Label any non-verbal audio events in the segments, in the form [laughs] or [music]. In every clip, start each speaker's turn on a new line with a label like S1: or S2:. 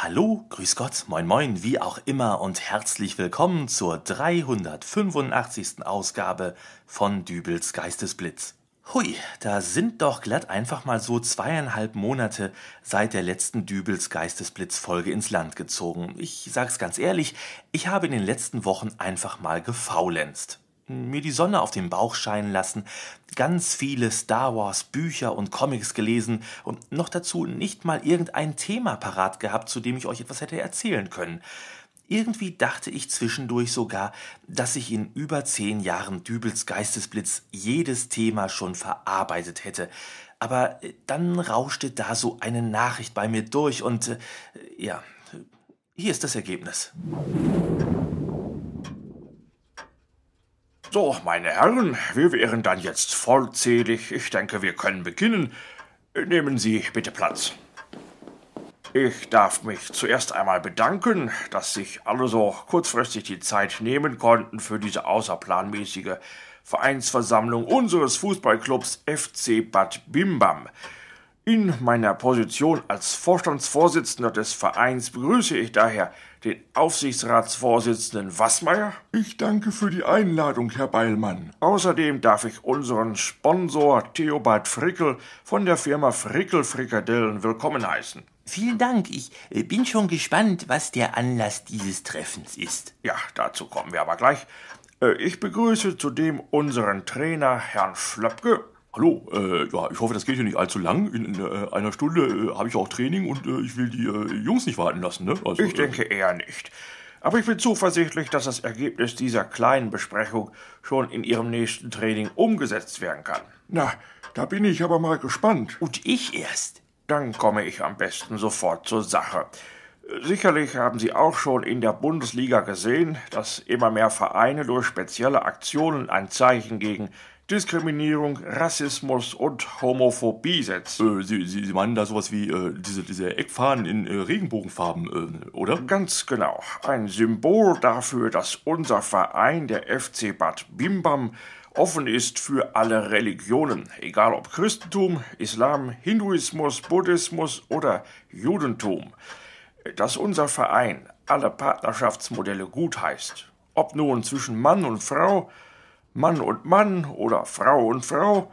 S1: Hallo, grüß Gott, moin moin, wie auch immer und herzlich willkommen zur 385. Ausgabe von Dübels Geistesblitz. Hui, da sind doch glatt einfach mal so zweieinhalb Monate seit der letzten Dübels Geistesblitz Folge ins Land gezogen. Ich sag's ganz ehrlich, ich habe in den letzten Wochen einfach mal gefaulenzt mir die Sonne auf den Bauch scheinen lassen, ganz viele Star Wars Bücher und Comics gelesen und noch dazu nicht mal irgendein Thema parat gehabt, zu dem ich euch etwas hätte erzählen können. Irgendwie dachte ich zwischendurch sogar, dass ich in über zehn Jahren Dübels Geistesblitz jedes Thema schon verarbeitet hätte. Aber äh, dann rauschte da so eine Nachricht bei mir durch und äh, ja, hier ist das Ergebnis.
S2: So, meine Herren, wir wären dann jetzt vollzählig. Ich denke, wir können beginnen. Nehmen Sie bitte Platz. Ich darf mich zuerst einmal bedanken, dass sich alle so kurzfristig die Zeit nehmen konnten für diese außerplanmäßige Vereinsversammlung unseres Fußballclubs FC Bad Bimbam. In meiner Position als Vorstandsvorsitzender des Vereins begrüße ich daher den Aufsichtsratsvorsitzenden Wassmeier.
S3: Ich danke für die Einladung, Herr Beilmann.
S2: Außerdem darf ich unseren Sponsor Theobald Frickel von der Firma Frickel Frikadellen willkommen heißen.
S4: Vielen Dank. Ich äh, bin schon gespannt, was der Anlass dieses Treffens ist.
S2: Ja, dazu kommen wir aber gleich. Äh, ich begrüße zudem unseren Trainer Herrn Schlöpke
S3: Hallo, äh, ja, ich hoffe, das geht hier nicht allzu lang. In, in äh, einer Stunde äh, habe ich auch Training und äh, ich will die äh, Jungs nicht warten lassen, ne?
S2: Also, ich denke eher nicht. Aber ich bin zuversichtlich, dass das Ergebnis dieser kleinen Besprechung schon in Ihrem nächsten Training umgesetzt werden kann.
S3: Na, da bin ich aber mal gespannt.
S4: Und ich erst.
S2: Dann komme ich am besten sofort zur Sache. Sicherlich haben Sie auch schon in der Bundesliga gesehen, dass immer mehr Vereine durch spezielle Aktionen ein Zeichen gegen Diskriminierung, Rassismus und Homophobie setzt.
S3: Äh, Sie, Sie, Sie meinen da sowas wie äh, diese, diese Eckfahnen in äh, Regenbogenfarben, äh, oder?
S2: Ganz genau. Ein Symbol dafür, dass unser Verein, der FC Bad Bimbam, offen ist für alle Religionen, egal ob Christentum, Islam, Hinduismus, Buddhismus oder Judentum. Dass unser Verein alle Partnerschaftsmodelle gutheißt, ob nun zwischen Mann und Frau, Mann und Mann oder Frau und Frau,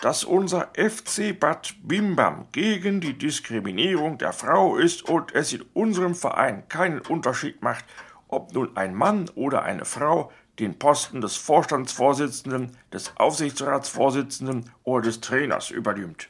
S2: dass unser FC Bad Bimbam gegen die Diskriminierung der Frau ist und es in unserem Verein keinen Unterschied macht, ob nun ein Mann oder eine Frau den Posten des Vorstandsvorsitzenden, des Aufsichtsratsvorsitzenden oder des Trainers übernimmt.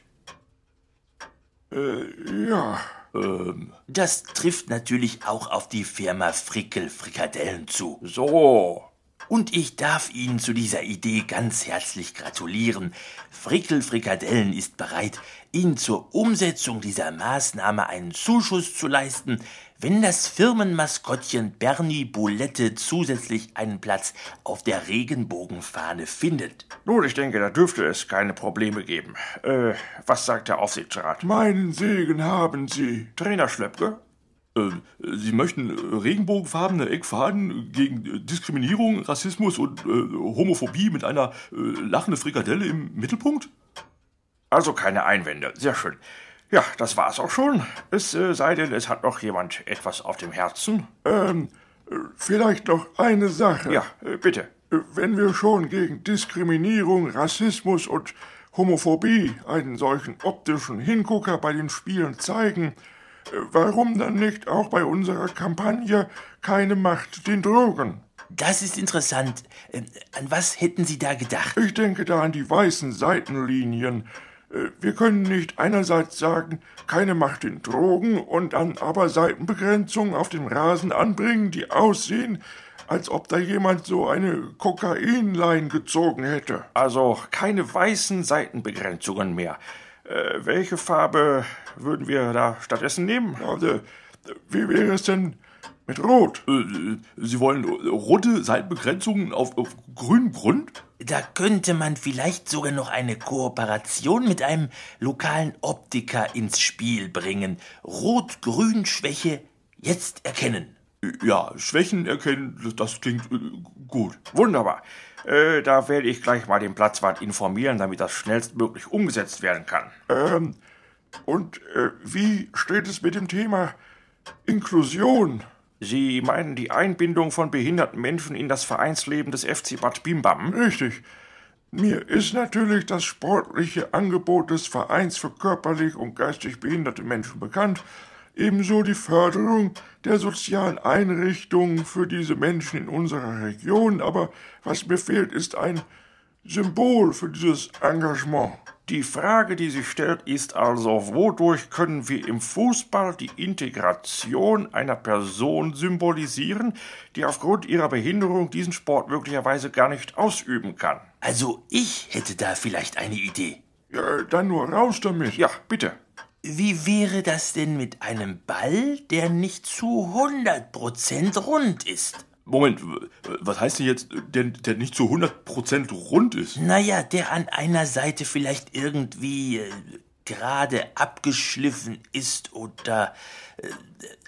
S3: Äh, ja. Ähm.
S4: Das trifft natürlich auch auf die Firma Frickel Frikadellen zu.
S2: So,
S4: und ich darf Ihnen zu dieser Idee ganz herzlich gratulieren. Frickel Frikadellen ist bereit, Ihnen zur Umsetzung dieser Maßnahme einen Zuschuss zu leisten, wenn das Firmenmaskottchen Bernie Boulette zusätzlich einen Platz auf der Regenbogenfahne findet.
S2: Nun, ich denke, da dürfte es keine Probleme geben. Äh, was sagt der Aufsichtsrat?
S3: Meinen Segen haben Sie.
S2: Trainer Schlöpke?
S3: Äh, Sie möchten regenbogenfarbene Eckfaden gegen Diskriminierung, Rassismus und äh, Homophobie mit einer äh, lachende Frikadelle im Mittelpunkt?
S2: Also keine Einwände. Sehr schön. Ja, das war's auch schon. Es äh, sei denn, es hat noch jemand etwas auf dem Herzen.
S3: Ähm, vielleicht noch eine Sache.
S2: Ja, äh, bitte.
S3: Wenn wir schon gegen Diskriminierung, Rassismus und Homophobie einen solchen optischen Hingucker bei den Spielen zeigen, Warum dann nicht auch bei unserer Kampagne keine Macht den Drogen?
S4: Das ist interessant. Äh, an was hätten Sie da gedacht?
S3: Ich denke da an die weißen Seitenlinien. Äh, wir können nicht einerseits sagen, keine Macht den Drogen und dann aber Seitenbegrenzungen auf dem Rasen anbringen, die aussehen, als ob da jemand so eine Kokainlein gezogen hätte.
S2: Also keine weißen Seitenbegrenzungen mehr. Äh, welche Farbe würden wir da stattdessen nehmen?
S3: Also, wie wäre es denn mit Rot?
S2: Äh, Sie wollen rote Seitenbegrenzungen auf, auf grünem Grund?
S4: Da könnte man vielleicht sogar noch eine Kooperation mit einem lokalen Optiker ins Spiel bringen. Rot-Grün-Schwäche jetzt erkennen.
S3: Ja, Schwächen erkennen, das klingt äh, gut.
S2: Wunderbar. Äh, da werde ich gleich mal den Platzwart informieren, damit das schnellstmöglich umgesetzt werden kann.
S3: Ähm, und äh, wie steht es mit dem Thema Inklusion.
S2: Sie meinen die Einbindung von behinderten Menschen in das Vereinsleben des FC Bad Bimbam?
S3: Richtig. Mir ist natürlich das sportliche Angebot des Vereins für körperlich und geistig behinderte Menschen bekannt, ebenso die Förderung der sozialen Einrichtungen für diese Menschen in unserer Region, aber was mir fehlt, ist ein Symbol für dieses Engagement.
S2: Die Frage, die sich stellt, ist also, wodurch können wir im Fußball die Integration einer Person symbolisieren, die aufgrund ihrer Behinderung diesen Sport möglicherweise gar nicht ausüben kann?
S4: Also ich hätte da vielleicht eine Idee.
S3: Ja, dann nur raus damit.
S2: Ja, bitte.
S4: Wie wäre das denn mit einem Ball, der nicht zu 100% rund ist?
S1: Moment, was heißt denn jetzt, der, der nicht zu 100% rund ist?
S4: Naja, der an einer Seite vielleicht irgendwie äh, gerade abgeschliffen ist oder äh,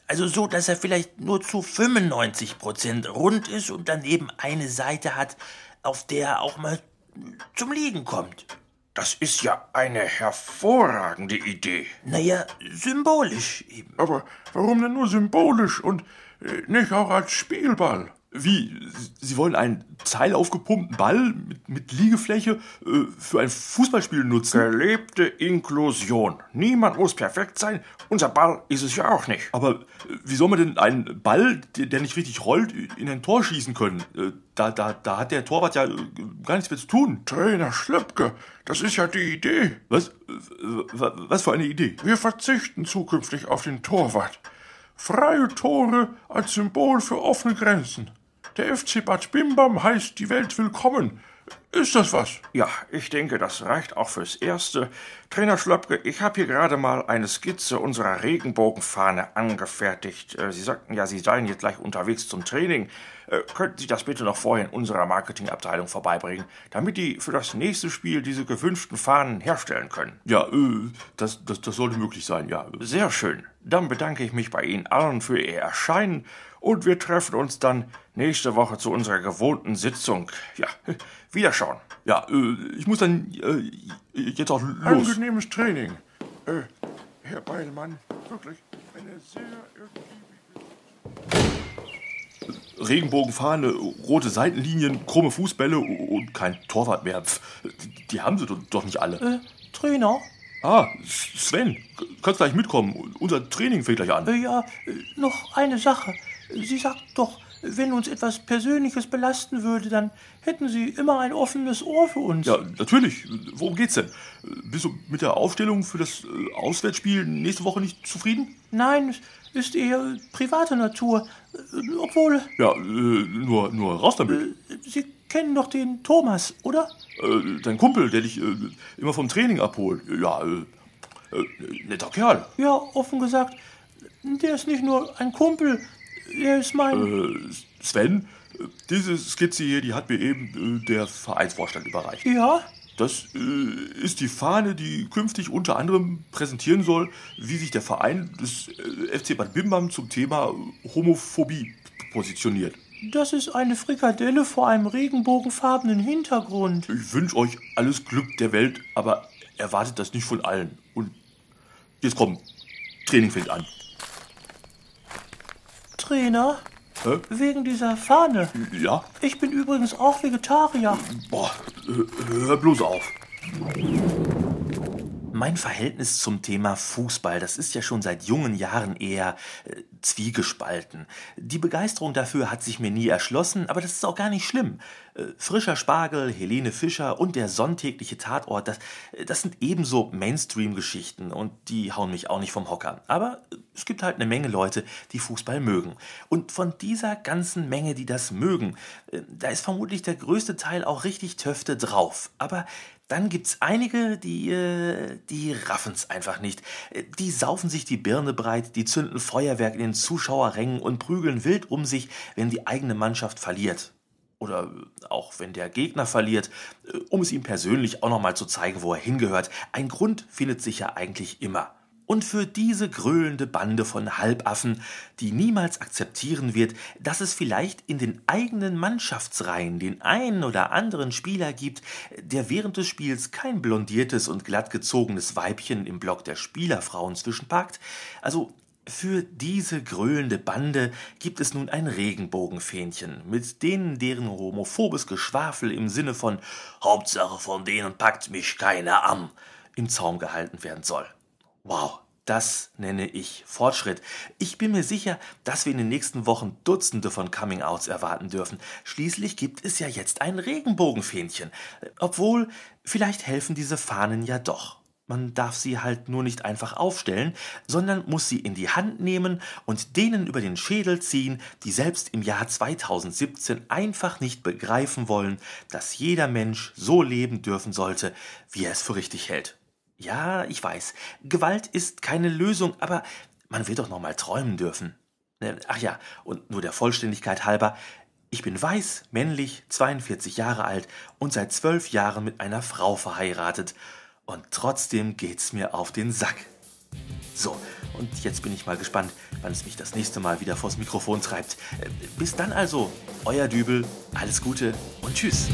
S4: also so, dass er vielleicht nur zu 95% rund ist und daneben eine Seite hat, auf der er auch mal zum Liegen kommt.
S2: Das ist ja eine hervorragende Idee.
S4: Naja, symbolisch eben.
S3: Aber warum denn nur symbolisch und äh, nicht auch als Spielball?
S1: Wie? Sie wollen einen teilaufgepumpten Ball mit, mit Liegefläche äh, für ein Fußballspiel nutzen?
S2: Gelebte Inklusion. Niemand muss perfekt sein. Unser Ball ist es ja auch nicht.
S1: Aber äh, wie soll man denn einen Ball, der, nicht richtig rollt, in ein Tor schießen können? Äh, da, da, da hat der Torwart ja äh, gar nichts mehr zu tun.
S3: Trainer Schlöpke, das ist ja die Idee.
S1: Was? Was für eine Idee?
S3: Wir verzichten zukünftig auf den Torwart. Freie Tore als Symbol für offene Grenzen. Der FC Bad Bimbam heißt die Welt willkommen. Ist das was?
S2: Ja, ich denke, das reicht auch fürs Erste. Trainer Schlöpke, ich habe hier gerade mal eine Skizze unserer Regenbogenfahne angefertigt. Äh, Sie sagten ja, Sie seien jetzt gleich unterwegs zum Training. Äh, könnten Sie das bitte noch vorher in unserer Marketingabteilung vorbeibringen, damit die für das nächste Spiel diese gewünschten Fahnen herstellen können?
S1: Ja, äh, das, das, das sollte möglich sein, ja.
S2: Sehr schön. Dann bedanke ich mich bei Ihnen allen für Ihr Erscheinen und wir treffen uns dann nächste Woche zu unserer gewohnten Sitzung. Ja, [laughs] wiederschauen.
S1: Ja, äh, ich muss dann äh, jetzt auch los.
S3: Angenehmes Training. Äh, Herr Beilmann, wirklich eine sehr
S1: Regenbogenfahne, rote Seitenlinien, krumme Fußbälle und kein Torwart mehr. Die, die haben sie doch nicht alle.
S5: Äh, Trainer?
S1: Ah, Sven, kannst gleich mitkommen. Unser Training fängt gleich an.
S5: Äh, ja, noch eine Sache. Sie sagt doch, wenn uns etwas Persönliches belasten würde, dann hätten Sie immer ein offenes Ohr für uns.
S1: Ja, natürlich. Worum geht's denn? Bist du mit der Aufstellung für das äh, Auswärtsspiel nächste Woche nicht zufrieden?
S5: Nein, es ist eher private Natur. Obwohl.
S1: Ja, äh, nur, nur raus damit.
S5: Äh, Sie kennen doch den Thomas, oder?
S1: Äh, dein Kumpel, der dich äh, immer vom Training abholt. Ja, äh, netter Kerl.
S5: Ja, offen gesagt, der ist nicht nur ein Kumpel, er ist mein.
S1: Sven, diese Skizze hier, die hat mir eben der Vereinsvorstand überreicht.
S5: Ja?
S1: Das äh, ist die Fahne, die künftig unter anderem präsentieren soll, wie sich der Verein des äh, FC Bad Bimbam zum Thema Homophobie positioniert.
S5: Das ist eine Frikadelle vor einem regenbogenfarbenen Hintergrund.
S1: Ich wünsche euch alles Glück der Welt, aber erwartet das nicht von allen. Und jetzt komm, Training fängt an.
S5: Trainer? Hä? Wegen dieser Fahne.
S1: Ja?
S5: Ich bin übrigens auch Vegetarier.
S1: Boah, hör bloß auf.
S4: Mein Verhältnis zum Thema Fußball, das ist ja schon seit jungen Jahren eher äh, zwiegespalten. Die Begeisterung dafür hat sich mir nie erschlossen, aber das ist auch gar nicht schlimm. Äh, Frischer Spargel, Helene Fischer und der sonntägliche Tatort, das, äh, das sind ebenso Mainstream-Geschichten und die hauen mich auch nicht vom Hocker. Aber äh, es gibt halt eine Menge Leute, die Fußball mögen. Und von dieser ganzen Menge, die das mögen, äh, da ist vermutlich der größte Teil auch richtig Töfte drauf. Aber dann gibt's einige, die, äh, die raffen's einfach nicht. Äh, die saufen sich die Birne breit, die zünden Feuerwerk in den Zuschauerrängen und prügeln wild um sich, wenn die eigene Mannschaft verliert. Oder auch wenn der Gegner verliert, um es ihm persönlich auch nochmal zu zeigen, wo er hingehört. Ein Grund findet sich ja eigentlich immer. Und für diese gröhlende Bande von Halbaffen, die niemals akzeptieren wird, dass es vielleicht in den eigenen Mannschaftsreihen den einen oder anderen Spieler gibt, der während des Spiels kein blondiertes und glattgezogenes Weibchen im Block der Spielerfrauen zwischenpackt, also Für diese gröhlende Bande gibt es nun ein Regenbogenfähnchen, mit denen deren homophobes Geschwafel im Sinne von Hauptsache von denen packt mich keiner an im Zaum gehalten werden soll. Wow, das nenne ich Fortschritt. Ich bin mir sicher, dass wir in den nächsten Wochen Dutzende von Coming-Outs erwarten dürfen. Schließlich gibt es ja jetzt ein Regenbogenfähnchen. Obwohl, vielleicht helfen diese Fahnen ja doch. Man darf sie halt nur nicht einfach aufstellen, sondern muss sie in die Hand nehmen und denen über den Schädel ziehen, die selbst im Jahr 2017 einfach nicht begreifen wollen, dass jeder Mensch so leben dürfen sollte, wie er es für richtig hält. Ja, ich weiß, Gewalt ist keine Lösung, aber man wird doch noch mal träumen dürfen. Äh, ach ja, und nur der Vollständigkeit halber, ich bin weiß, männlich, 42 Jahre alt und seit zwölf Jahren mit einer Frau verheiratet und trotzdem geht's mir auf den Sack. So, und jetzt bin ich mal gespannt, wann es mich das nächste Mal wieder vors Mikrofon treibt. Äh, bis dann also, euer Dübel, alles Gute und tschüss.